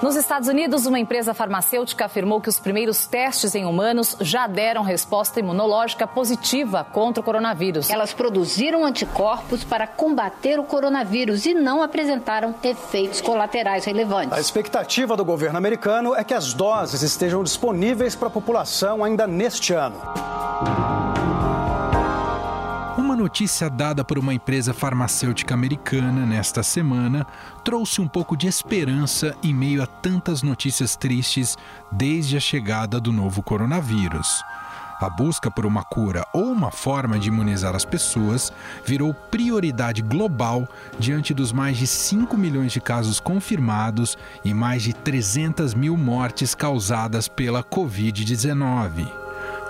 Nos Estados Unidos, uma empresa farmacêutica afirmou que os primeiros testes em humanos já deram resposta imunológica positiva contra o coronavírus. Elas produziram anticorpos para combater o coronavírus e não apresentaram efeitos colaterais relevantes. A expectativa do governo americano é que as doses estejam disponíveis para a população ainda neste ano. Notícia dada por uma empresa farmacêutica americana nesta semana trouxe um pouco de esperança em meio a tantas notícias tristes desde a chegada do novo coronavírus. A busca por uma cura ou uma forma de imunizar as pessoas virou prioridade global diante dos mais de 5 milhões de casos confirmados e mais de 300 mil mortes causadas pela Covid-19.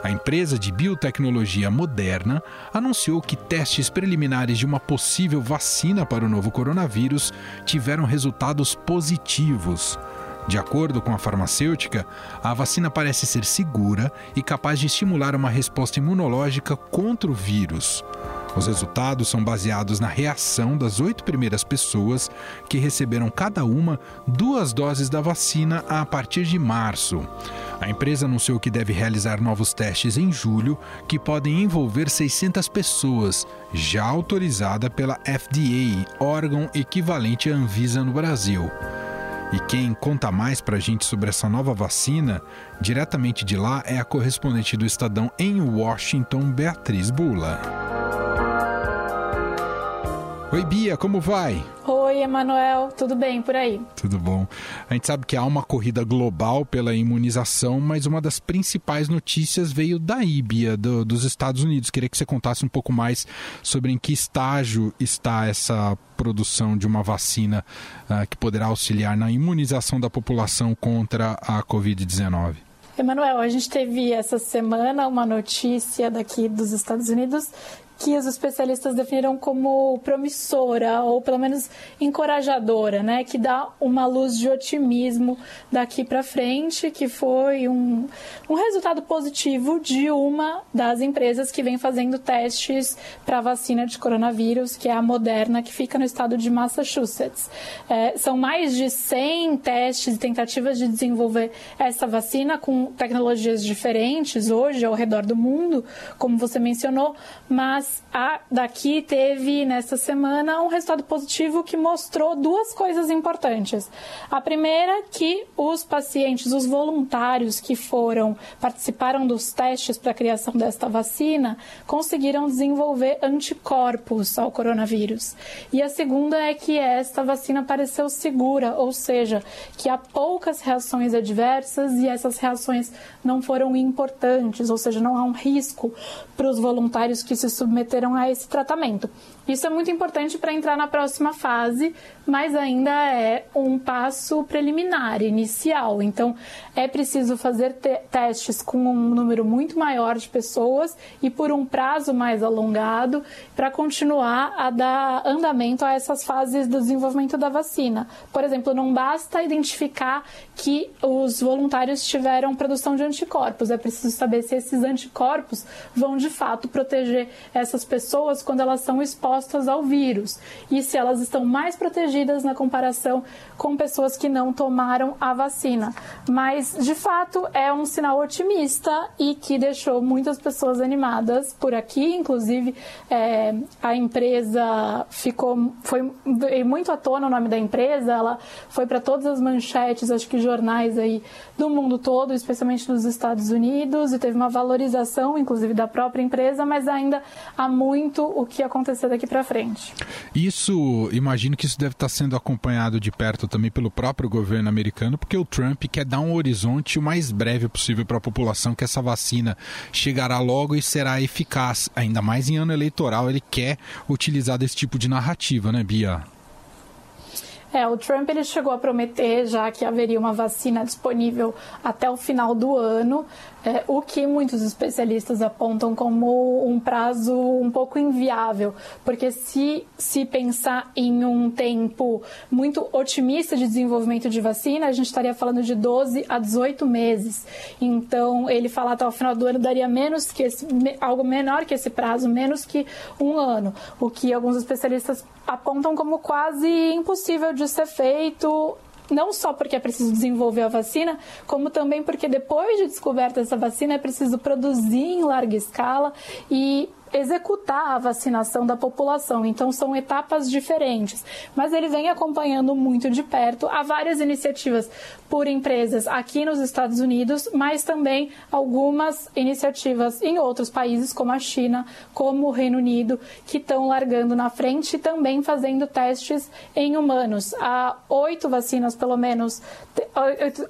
A empresa de biotecnologia Moderna anunciou que testes preliminares de uma possível vacina para o novo coronavírus tiveram resultados positivos. De acordo com a farmacêutica, a vacina parece ser segura e capaz de estimular uma resposta imunológica contra o vírus. Os resultados são baseados na reação das oito primeiras pessoas que receberam cada uma duas doses da vacina a partir de março. A empresa anunciou que deve realizar novos testes em julho, que podem envolver 600 pessoas, já autorizada pela FDA, órgão equivalente à Anvisa no Brasil. E quem conta mais para a gente sobre essa nova vacina, diretamente de lá, é a correspondente do Estadão em Washington, Beatriz Bula. Oi, Bia, como vai? Oi, Emanuel, tudo bem por aí? Tudo bom. A gente sabe que há uma corrida global pela imunização, mas uma das principais notícias veio daí, Bia, do, dos Estados Unidos. Queria que você contasse um pouco mais sobre em que estágio está essa produção de uma vacina uh, que poderá auxiliar na imunização da população contra a Covid-19. Emanuel, a gente teve essa semana uma notícia daqui dos Estados Unidos que os especialistas definiram como promissora ou pelo menos encorajadora, né, que dá uma luz de otimismo daqui para frente, que foi um, um resultado positivo de uma das empresas que vem fazendo testes para vacina de coronavírus, que é a Moderna, que fica no estado de Massachusetts. É, são mais de 100 testes e tentativas de desenvolver essa vacina com tecnologias diferentes hoje ao redor do mundo, como você mencionou, mas a daqui teve nessa semana um resultado positivo que mostrou duas coisas importantes. A primeira que os pacientes, os voluntários que foram participaram dos testes para a criação desta vacina, conseguiram desenvolver anticorpos ao coronavírus. E a segunda é que esta vacina pareceu segura, ou seja, que há poucas reações adversas e essas reações não foram importantes, ou seja, não há um risco para os voluntários que se submeteram submeteram a esse tratamento. Isso é muito importante para entrar na próxima fase, mas ainda é um passo preliminar, inicial. Então, é preciso fazer te testes com um número muito maior de pessoas e por um prazo mais alongado para continuar a dar andamento a essas fases do desenvolvimento da vacina. Por exemplo, não basta identificar que os voluntários tiveram produção de anticorpos, é preciso saber se esses anticorpos vão de fato proteger essas pessoas quando elas são expostas ao vírus e se elas estão mais protegidas na comparação com pessoas que não tomaram a vacina. Mas, de fato, é um sinal otimista e que deixou muitas pessoas animadas por aqui. Inclusive, é, a empresa ficou, foi muito à tona o nome da empresa, ela foi para todas as manchetes, acho que jornais aí do mundo todo, especialmente nos Estados Unidos, e teve uma valorização, inclusive, da própria empresa, mas ainda há muito o que acontecer daqui para frente. Isso, imagino que isso deve estar sendo acompanhado de perto também pelo próprio governo americano, porque o Trump quer dar um horizonte o mais breve possível para a população que essa vacina chegará logo e será eficaz. Ainda mais em ano eleitoral, ele quer utilizar desse tipo de narrativa, né, Bia? É, o Trump ele chegou a prometer já que haveria uma vacina disponível até o final do ano, é, o que muitos especialistas apontam como um prazo um pouco inviável, porque se se pensar em um tempo muito otimista de desenvolvimento de vacina, a gente estaria falando de 12 a 18 meses. Então, ele falar até o final do ano daria menos que esse, algo menor que esse prazo, menos que um ano, o que alguns especialistas apontam como quase impossível de ser feito não só porque é preciso desenvolver a vacina, como também porque depois de descoberta essa vacina é preciso produzir em larga escala e executar a vacinação da população. Então, são etapas diferentes. Mas ele vem acompanhando muito de perto. Há várias iniciativas por empresas aqui nos Estados Unidos, mas também algumas iniciativas em outros países, como a China, como o Reino Unido, que estão largando na frente e também fazendo testes em humanos. Há oito vacinas, pelo menos,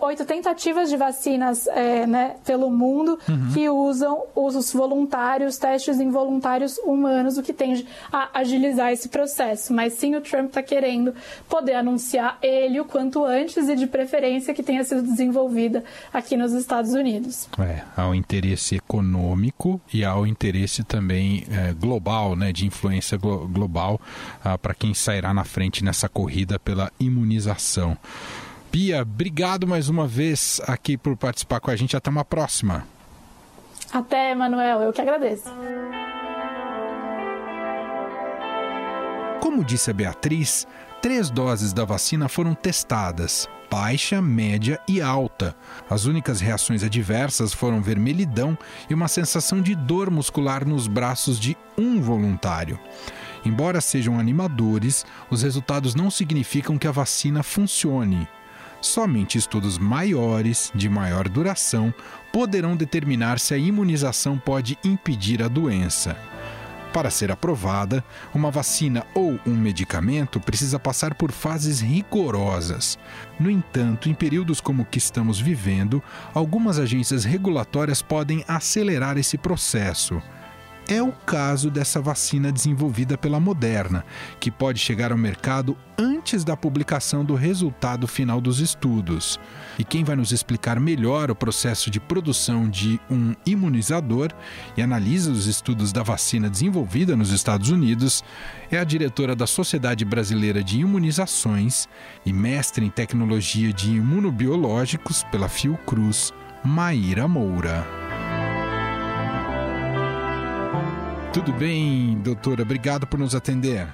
oito tentativas de vacinas é, né, pelo mundo uhum. que usam os voluntários, testes em voluntários voluntários humanos, o que tende a agilizar esse processo. Mas sim, o Trump está querendo poder anunciar ele o quanto antes e de preferência que tenha sido desenvolvida aqui nos Estados Unidos. É, há o interesse econômico e há o interesse também é, global, né, de influência glo global ah, para quem sairá na frente nessa corrida pela imunização. Pia, obrigado mais uma vez aqui por participar com a gente. Até uma próxima. Até, Manuel. Eu que agradeço. Como disse a Beatriz, três doses da vacina foram testadas, baixa, média e alta. As únicas reações adversas foram vermelhidão e uma sensação de dor muscular nos braços de um voluntário. Embora sejam animadores, os resultados não significam que a vacina funcione. Somente estudos maiores, de maior duração, poderão determinar se a imunização pode impedir a doença. Para ser aprovada, uma vacina ou um medicamento precisa passar por fases rigorosas. No entanto, em períodos como o que estamos vivendo, algumas agências regulatórias podem acelerar esse processo. É o caso dessa vacina desenvolvida pela Moderna, que pode chegar ao mercado antes da publicação do resultado final dos estudos. E quem vai nos explicar melhor o processo de produção de um imunizador e analisa os estudos da vacina desenvolvida nos Estados Unidos é a diretora da Sociedade Brasileira de Imunizações e mestre em tecnologia de imunobiológicos pela Fiocruz, Maíra Moura. Tudo bem, doutora? Obrigado por nos atender.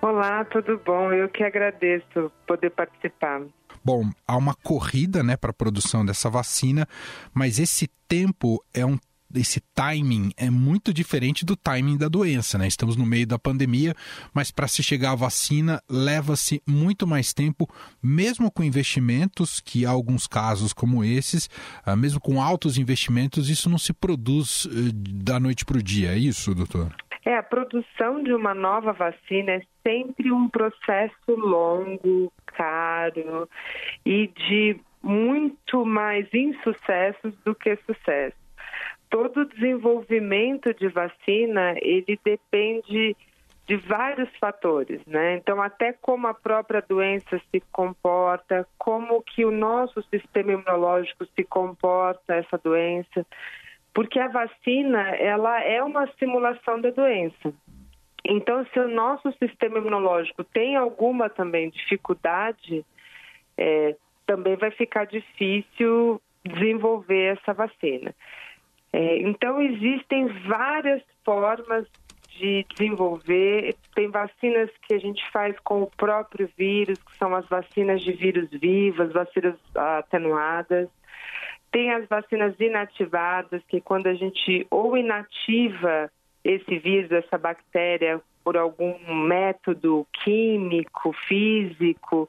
Olá, tudo bom? Eu que agradeço poder participar. Bom, há uma corrida né, para a produção dessa vacina, mas esse tempo é um esse timing é muito diferente do timing da doença, né? Estamos no meio da pandemia, mas para se chegar à vacina leva-se muito mais tempo, mesmo com investimentos, que há alguns casos como esses, ah, mesmo com altos investimentos, isso não se produz eh, da noite para o dia, é isso, doutor? É, a produção de uma nova vacina é sempre um processo longo, caro e de muito mais insucessos do que sucesso todo desenvolvimento de vacina ele depende de vários fatores, né? Então até como a própria doença se comporta, como que o nosso sistema imunológico se comporta essa doença, porque a vacina ela é uma simulação da doença. Então se o nosso sistema imunológico tem alguma também dificuldade, é, também vai ficar difícil desenvolver essa vacina. É, então, existem várias formas de desenvolver. Tem vacinas que a gente faz com o próprio vírus, que são as vacinas de vírus vivas, vacinas atenuadas. Tem as vacinas inativadas, que quando a gente ou inativa esse vírus, essa bactéria, por algum método químico, físico,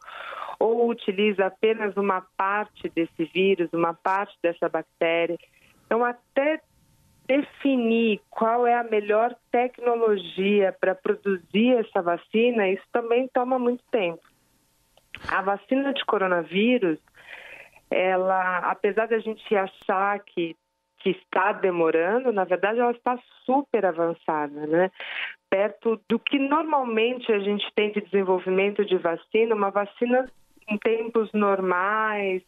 ou utiliza apenas uma parte desse vírus, uma parte dessa bactéria. Então, até definir qual é a melhor tecnologia para produzir essa vacina, isso também toma muito tempo. A vacina de coronavírus, ela, apesar a gente achar que, que está demorando, na verdade ela está super avançada, né? Perto do que normalmente a gente tem de desenvolvimento de vacina, uma vacina em tempos normais,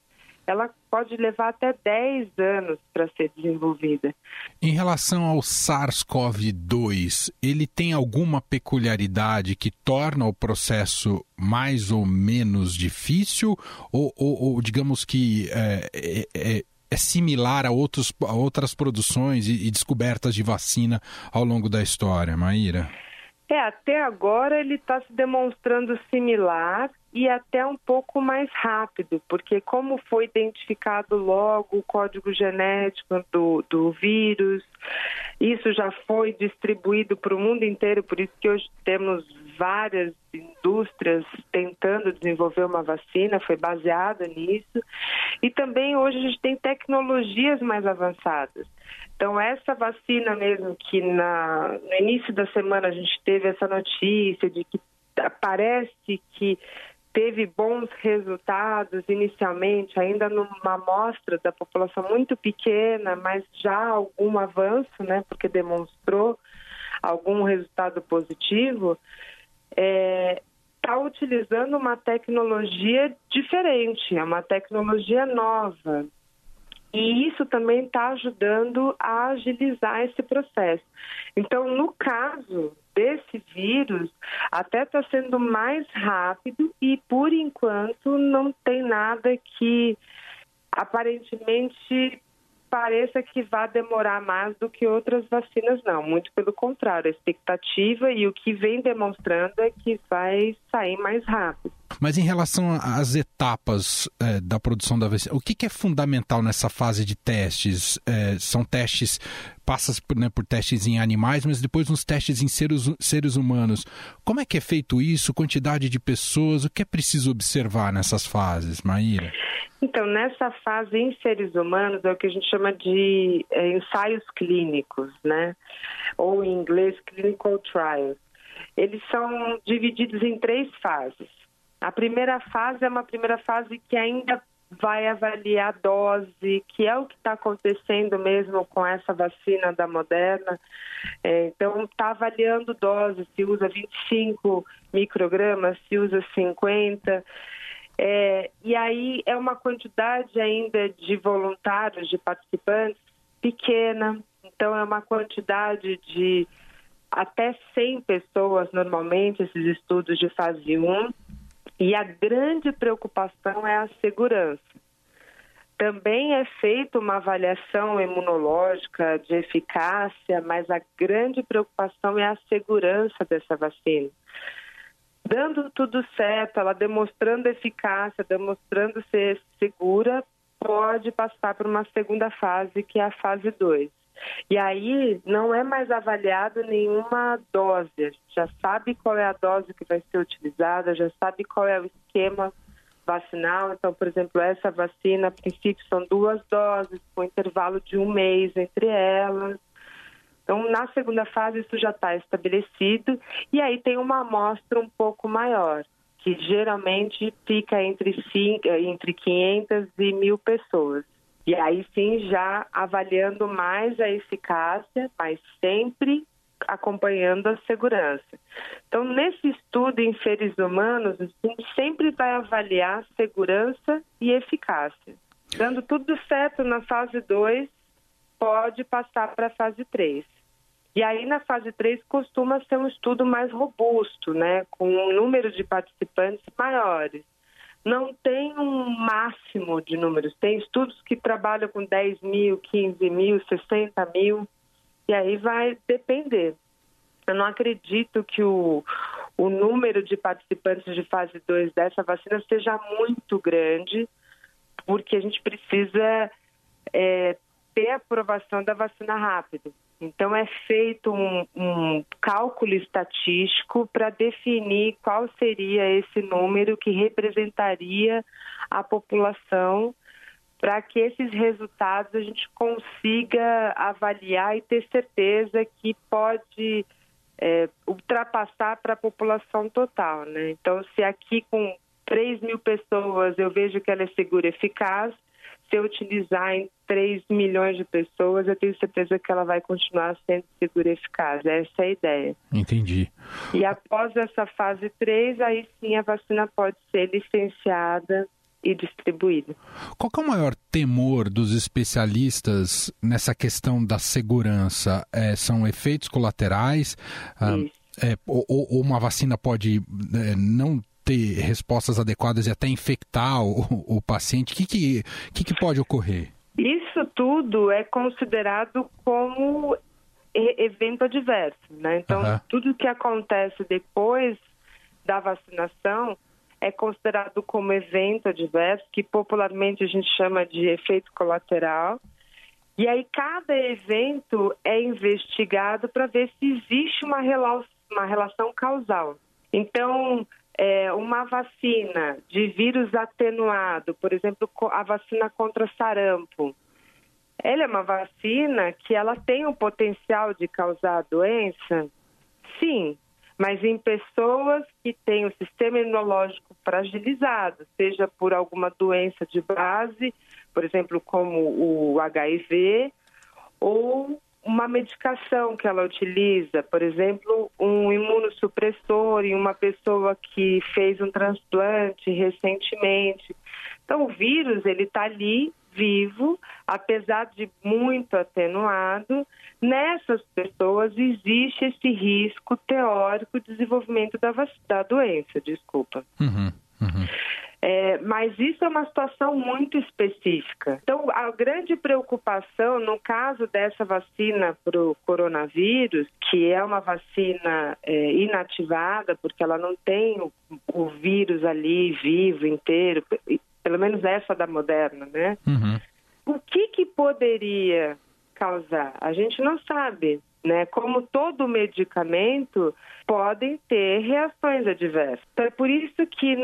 ela pode levar até 10 anos para ser desenvolvida. Em relação ao SARS-CoV-2, ele tem alguma peculiaridade que torna o processo mais ou menos difícil? Ou, ou, ou digamos que é, é, é, é similar a, outros, a outras produções e, e descobertas de vacina ao longo da história, Maíra? É, até agora ele está se demonstrando similar e até um pouco mais rápido, porque como foi identificado logo o código genético do, do vírus, isso já foi distribuído para o mundo inteiro, por isso que hoje temos várias indústrias tentando desenvolver uma vacina, foi baseada nisso. E também hoje a gente tem tecnologias mais avançadas. Então, essa vacina mesmo que na, no início da semana a gente teve essa notícia de que parece que teve bons resultados inicialmente, ainda numa amostra da população muito pequena, mas já algum avanço, né, porque demonstrou algum resultado positivo, está é, tá utilizando uma tecnologia diferente, é uma tecnologia nova. E isso também está ajudando a agilizar esse processo. Então, no caso desse vírus, até está sendo mais rápido e, por enquanto, não tem nada que aparentemente pareça que vai demorar mais do que outras vacinas, não. Muito pelo contrário, a expectativa e o que vem demonstrando é que vai sair mais rápido. Mas em relação às etapas é, da produção da vacina, o que, que, é fundamental nessa fase de testes? É, são testes, passa por, né, por, testes em animais, mas depois nos testes em seres, seres humanos. Como é que é feito isso? Quantidade de pessoas? O que é preciso observar nessas fases, Maíra? Então, nessa fase em seres humanos é o que a gente chama de é, ensaios clínicos, né? Ou em inglês, clinical trials. Eles são divididos em três fases. A primeira fase é uma primeira fase que ainda vai avaliar a dose, que é o que está acontecendo mesmo com essa vacina da Moderna. É, então, está avaliando dose, se usa 25 microgramas, se usa 50. É, e aí é uma quantidade ainda de voluntários, de participantes, pequena. Então, é uma quantidade de até 100 pessoas, normalmente, esses estudos de fase 1. E a grande preocupação é a segurança. Também é feita uma avaliação imunológica de eficácia, mas a grande preocupação é a segurança dessa vacina dando tudo certo, ela demonstrando eficácia, demonstrando ser segura, pode passar para uma segunda fase, que é a fase 2. E aí não é mais avaliado nenhuma dose, a gente já sabe qual é a dose que vai ser utilizada, já sabe qual é o esquema vacinal. Então, por exemplo, essa vacina, a princípio, são duas doses, com intervalo de um mês entre elas. Então, na segunda fase, isso já está estabelecido e aí tem uma amostra um pouco maior, que geralmente fica entre, cinco, entre 500 e mil pessoas. E aí sim, já avaliando mais a eficácia, mas sempre acompanhando a segurança. Então, nesse estudo em seres humanos, a gente sempre vai avaliar segurança e eficácia. Dando tudo certo na fase 2, pode passar para a fase 3. E aí, na fase 3, costuma ser um estudo mais robusto, né, com um número de participantes maiores. Não tem um máximo de números, tem estudos que trabalham com 10 mil, 15 mil, 60 mil, e aí vai depender. Eu não acredito que o, o número de participantes de fase 2 dessa vacina seja muito grande, porque a gente precisa é, ter aprovação da vacina rápido. Então, é feito um, um cálculo estatístico para definir qual seria esse número que representaria a população para que esses resultados a gente consiga avaliar e ter certeza que pode é, ultrapassar para a população total. Né? Então, se aqui com 3 mil pessoas eu vejo que ela é segura e eficaz, se eu utilizar em 3 milhões de pessoas, eu tenho certeza que ela vai continuar sendo segura e eficaz. Essa é a ideia. Entendi. E após essa fase 3, aí sim a vacina pode ser licenciada e distribuída. Qual é o maior temor dos especialistas nessa questão da segurança? É, são efeitos colaterais? Ah, é, ou, ou, uma vacina pode é, não ter respostas adequadas e até infectar o, o paciente? O que, que, que, que pode ocorrer? Isso tudo é considerado como evento adverso, né? Então, uhum. tudo que acontece depois da vacinação é considerado como evento adverso, que popularmente a gente chama de efeito colateral. E aí cada evento é investigado para ver se existe uma, rela uma relação causal. Então, é, uma vacina de vírus atenuado, por exemplo, a vacina contra sarampo, ela é uma vacina que ela tem o potencial de causar doença? Sim, mas em pessoas que têm o sistema imunológico fragilizado, seja por alguma doença de base, por exemplo, como o HIV, ou uma medicação que ela utiliza, por exemplo, um imunossupressor em uma pessoa que fez um transplante recentemente. Então, o vírus ele está ali vivo, apesar de muito atenuado. Nessas pessoas existe esse risco teórico de desenvolvimento da, da doença. Desculpa. Uhum, uhum. É, mas isso é uma situação muito específica. Então, a grande preocupação no caso dessa vacina para o coronavírus, que é uma vacina é, inativada, porque ela não tem o, o, vírus ali vivo, inteiro, pelo menos essa da Moderna, né? Uhum. O que, que poderia causar? A gente não sabe né? Como todo medicamento, podem ter reações adversas. Então, é por isso que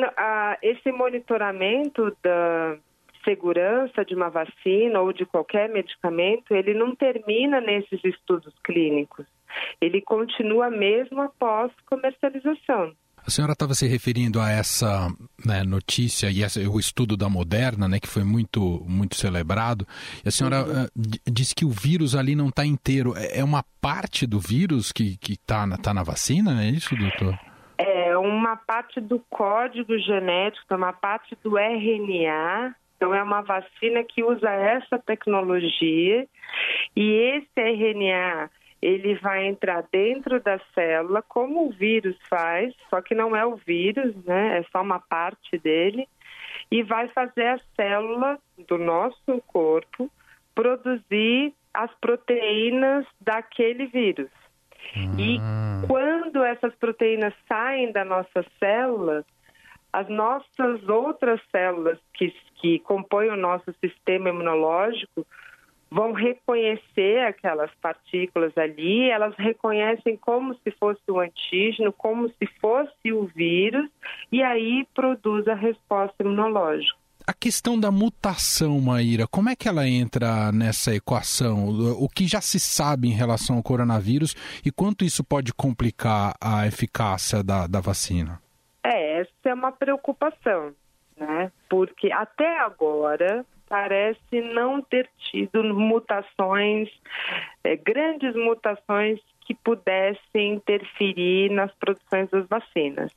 esse monitoramento da segurança de uma vacina ou de qualquer medicamento, ele não termina nesses estudos clínicos. Ele continua mesmo após comercialização. A senhora estava se referindo a essa né, notícia e essa, o estudo da Moderna, né, que foi muito, muito celebrado. E a senhora uhum. uh, disse que o vírus ali não está inteiro. É, é uma parte do vírus que está tá na vacina? É isso, doutor? É uma parte do código genético, é uma parte do RNA. Então, é uma vacina que usa essa tecnologia. E esse RNA ele vai entrar dentro da célula, como o vírus faz, só que não é o vírus, né? É só uma parte dele, e vai fazer a célula do nosso corpo produzir as proteínas daquele vírus. E ah. quando essas proteínas saem da nossa célula, as nossas outras células que, que compõem o nosso sistema imunológico vão reconhecer aquelas partículas ali, elas reconhecem como se fosse o antígeno, como se fosse o vírus, e aí produz a resposta imunológica. A questão da mutação, Maíra, como é que ela entra nessa equação? O que já se sabe em relação ao coronavírus e quanto isso pode complicar a eficácia da, da vacina? É, essa é uma preocupação, né? Porque até agora parece não ter tido mutações, é, grandes mutações que pudessem interferir nas produções das vacinas.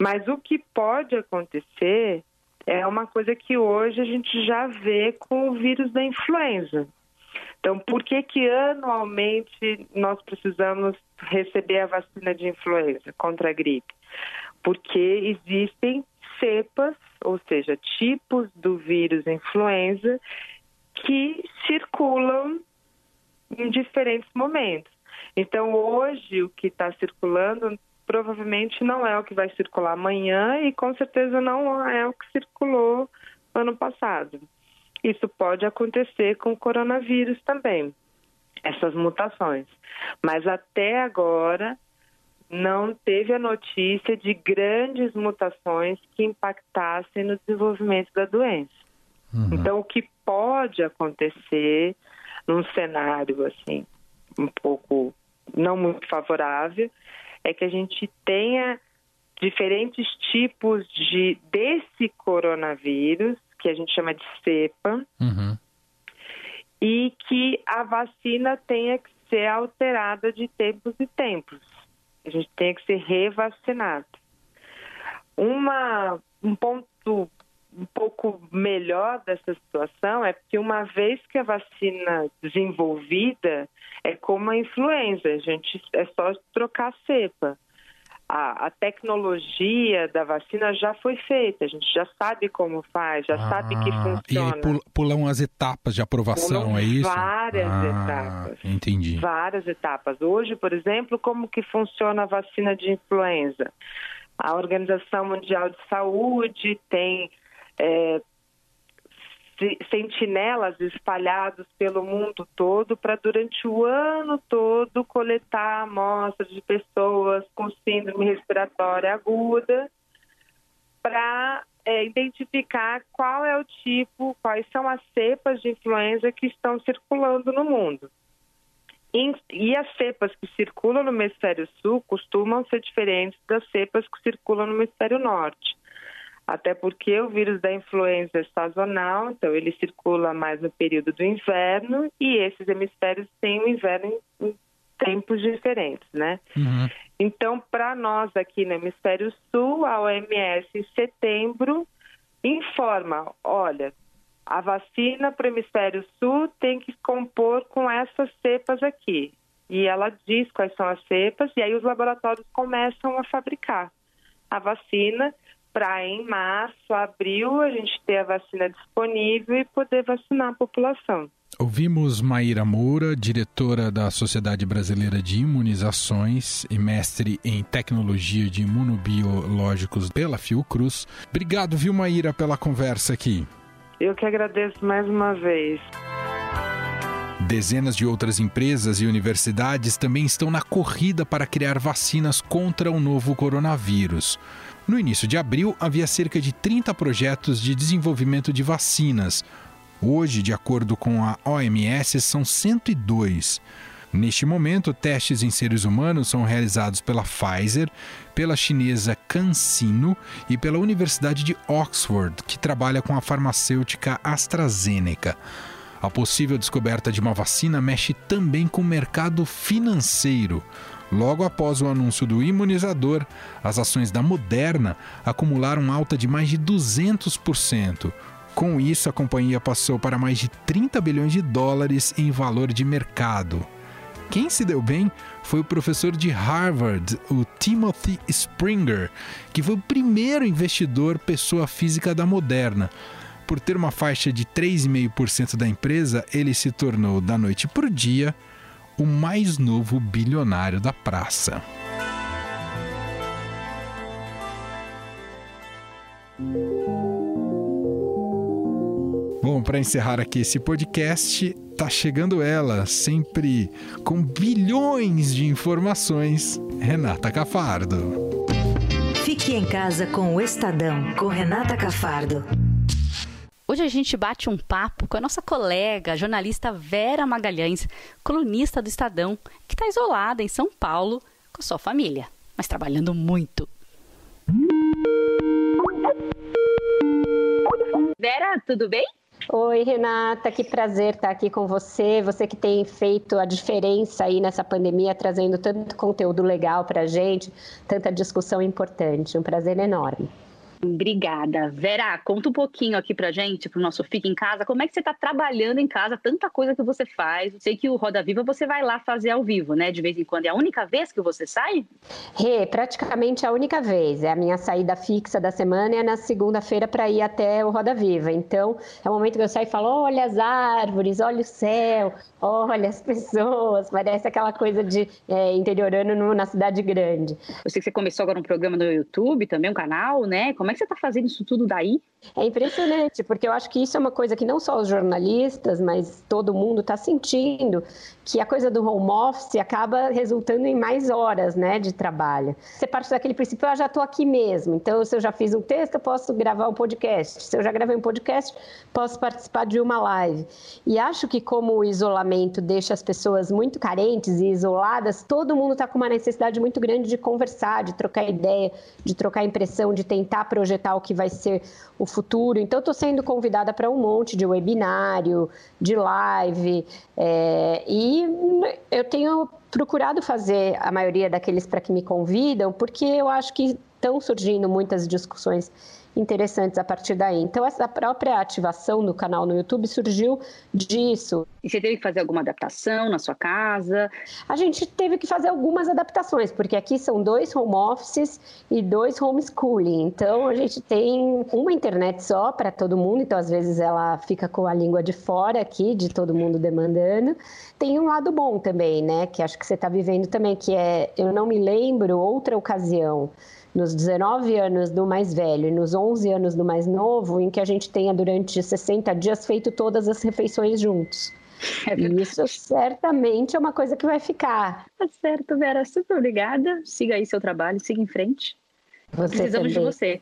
Mas o que pode acontecer é uma coisa que hoje a gente já vê com o vírus da influenza. Então, por que que anualmente nós precisamos receber a vacina de influenza contra a gripe? Porque existem cepas, ou seja, tipos do vírus influenza que circulam em diferentes momentos. Então, hoje, o que está circulando provavelmente não é o que vai circular amanhã e com certeza não é o que circulou ano passado. Isso pode acontecer com o coronavírus também, essas mutações. Mas até agora, não teve a notícia de grandes mutações que impactassem no desenvolvimento da doença. Uhum. Então, o que pode acontecer num cenário assim um pouco não muito favorável é que a gente tenha diferentes tipos de desse coronavírus que a gente chama de cepa uhum. e que a vacina tenha que ser alterada de tempos e tempos. A gente tem que ser revacinado. Uma, um ponto um pouco melhor dessa situação é porque uma vez que a vacina desenvolvida é como a influenza, a gente é só trocar a cepa. A, a, tecnologia da vacina já foi feita, a gente já sabe como faz, já ah, sabe que funciona. E aí pulam as etapas de aprovação, pulam é isso? Várias ah, etapas. Entendi. Várias etapas. Hoje, por exemplo, como que funciona a vacina de influenza? A Organização Mundial de Saúde tem é, sentinelas espalhados pelo mundo todo para durante o ano todo coletar amostras de pessoas com síndrome respiratória aguda para é, identificar qual é o tipo, quais são as cepas de influenza que estão circulando no mundo. E as cepas que circulam no hemisfério sul costumam ser diferentes das cepas que circulam no hemisfério norte. Até porque o vírus da influenza é sazonal, então ele circula mais no período do inverno e esses hemisférios têm o inverno em tempos diferentes, né? Uhum. Então, para nós aqui no hemisfério sul, a OMS em setembro informa, olha, a vacina para o hemisfério sul tem que compor com essas cepas aqui. E ela diz quais são as cepas, e aí os laboratórios começam a fabricar a vacina para em março, abril, a gente ter a vacina disponível e poder vacinar a população. Ouvimos Maíra Moura, diretora da Sociedade Brasileira de Imunizações e mestre em tecnologia de imunobiológicos pela Fiocruz. Obrigado, viu, Maíra, pela conversa aqui. Eu que agradeço mais uma vez. Dezenas de outras empresas e universidades também estão na corrida para criar vacinas contra o novo coronavírus. No início de abril, havia cerca de 30 projetos de desenvolvimento de vacinas. Hoje, de acordo com a OMS, são 102. Neste momento, testes em seres humanos são realizados pela Pfizer, pela chinesa CanSino e pela Universidade de Oxford, que trabalha com a farmacêutica AstraZeneca. A possível descoberta de uma vacina mexe também com o mercado financeiro. Logo após o anúncio do imunizador, as ações da Moderna acumularam alta de mais de 200%. Com isso, a companhia passou para mais de 30 bilhões de dólares em valor de mercado. Quem se deu bem foi o professor de Harvard, o Timothy Springer, que foi o primeiro investidor pessoa física da Moderna. Por ter uma faixa de 3,5% da empresa, ele se tornou, da noite para o dia, o mais novo bilionário da praça. Bom, para encerrar aqui esse podcast, tá chegando ela, sempre com bilhões de informações, Renata Cafardo. Fique em casa com o Estadão, com Renata Cafardo. Hoje a gente bate um papo com a nossa colega, jornalista Vera Magalhães, colunista do Estadão, que está isolada em São Paulo com a sua família, mas trabalhando muito. Vera, tudo bem? Oi, Renata, que prazer estar aqui com você. Você que tem feito a diferença aí nessa pandemia, trazendo tanto conteúdo legal para a gente, tanta discussão importante. Um prazer enorme. Obrigada. Vera, conta um pouquinho aqui pra gente, pro nosso Fica em Casa, como é que você tá trabalhando em casa, tanta coisa que você faz. Sei que o Roda Viva você vai lá fazer ao vivo, né? De vez em quando. É a única vez que você sai? Rê, praticamente a única vez. É a minha saída fixa da semana é na segunda-feira para ir até o Roda Viva. Então, é o momento que eu saio e falo: olha as árvores, olha o céu, olha as pessoas. Parece aquela coisa de é, interiorano no, na cidade grande. Eu sei que você começou agora um programa no YouTube também, um canal, né? Como é que você está fazendo isso tudo daí? É impressionante, porque eu acho que isso é uma coisa que não só os jornalistas, mas todo mundo está sentindo, que a coisa do home office acaba resultando em mais horas né, de trabalho. Você parte daquele princípio, eu ah, já estou aqui mesmo, então se eu já fiz um texto, eu posso gravar um podcast. Se eu já gravei um podcast, posso participar de uma live. E acho que como o isolamento deixa as pessoas muito carentes e isoladas, todo mundo está com uma necessidade muito grande de conversar, de trocar ideia, de trocar impressão, de tentar projetar o que vai ser o futuro. Então, estou sendo convidada para um monte de webinário, de live, é, e eu tenho procurado fazer a maioria daqueles para que me convidam, porque eu acho que estão surgindo muitas discussões interessantes a partir daí. Então, essa própria ativação do canal no YouTube surgiu disso. E você teve que fazer alguma adaptação na sua casa? A gente teve que fazer algumas adaptações, porque aqui são dois home offices e dois homeschooling. Então, a gente tem uma internet só para todo mundo, então às vezes ela fica com a língua de fora aqui, de todo mundo demandando. Tem um lado bom também, né, que acho que você está vivendo também, que é, eu não me lembro outra ocasião nos 19 anos do mais velho e nos 11 anos do mais novo, em que a gente tenha durante 60 dias feito todas as refeições juntos. É e isso certamente é uma coisa que vai ficar. Tá certo, Vera. Super obrigada. Siga aí seu trabalho, siga em frente. Você Precisamos também. de você.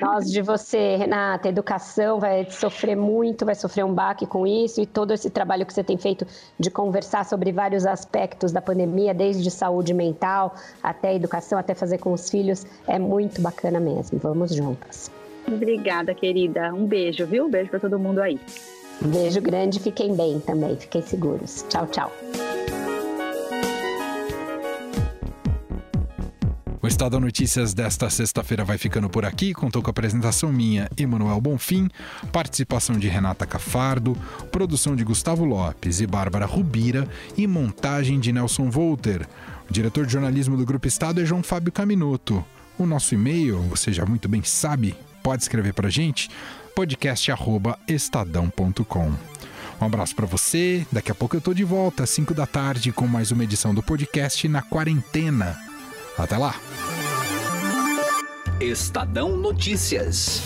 Nós de você, Renata. educação vai sofrer muito, vai sofrer um baque com isso e todo esse trabalho que você tem feito de conversar sobre vários aspectos da pandemia, desde saúde mental até educação, até fazer com os filhos, é muito bacana mesmo. Vamos juntas. Obrigada, querida. Um beijo, viu? Um beijo para todo mundo aí. Um beijo grande, fiquem bem também, fiquem seguros. Tchau, tchau. O Estado Notícias desta sexta-feira vai ficando por aqui. Contou com a apresentação minha, Emanuel Bonfim, participação de Renata Cafardo, produção de Gustavo Lopes e Bárbara Rubira e montagem de Nelson Volter. O diretor de jornalismo do Grupo Estado é João Fábio Caminuto. O nosso e-mail, você já muito bem sabe, pode escrever para a gente, podcast@estadão.com. Um abraço para você. Daqui a pouco eu tô de volta às 5 da tarde com mais uma edição do podcast na quarentena. Até lá. Estadão Notícias.